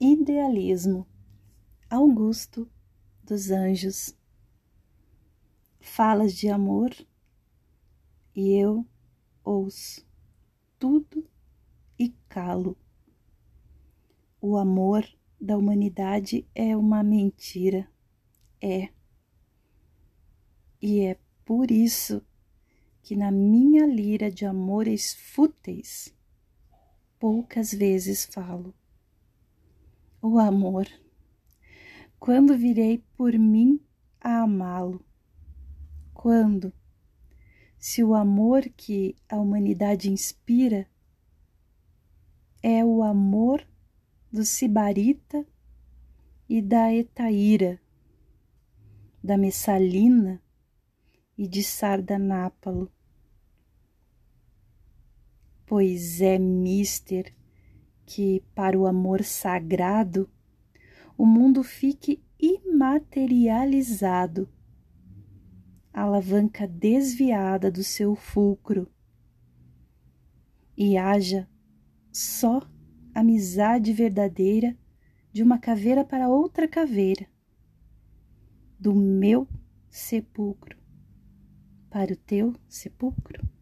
Idealismo. Augusto dos Anjos. Falas de amor. E eu ouço tudo e calo. O amor da humanidade é uma mentira, é. E é por isso que na minha lira de amores fúteis poucas vezes falo o amor. Quando virei por mim a amá-lo? Quando? Se o amor que a humanidade inspira é o amor do Sibarita e da Etaíra, da Messalina e de Sardanápalo. Pois é mister que, para o amor sagrado, o mundo fique imaterializado, alavanca desviada do seu fulcro, e haja só amizade verdadeira de uma caveira para outra caveira, do meu sepulcro para o teu sepulcro.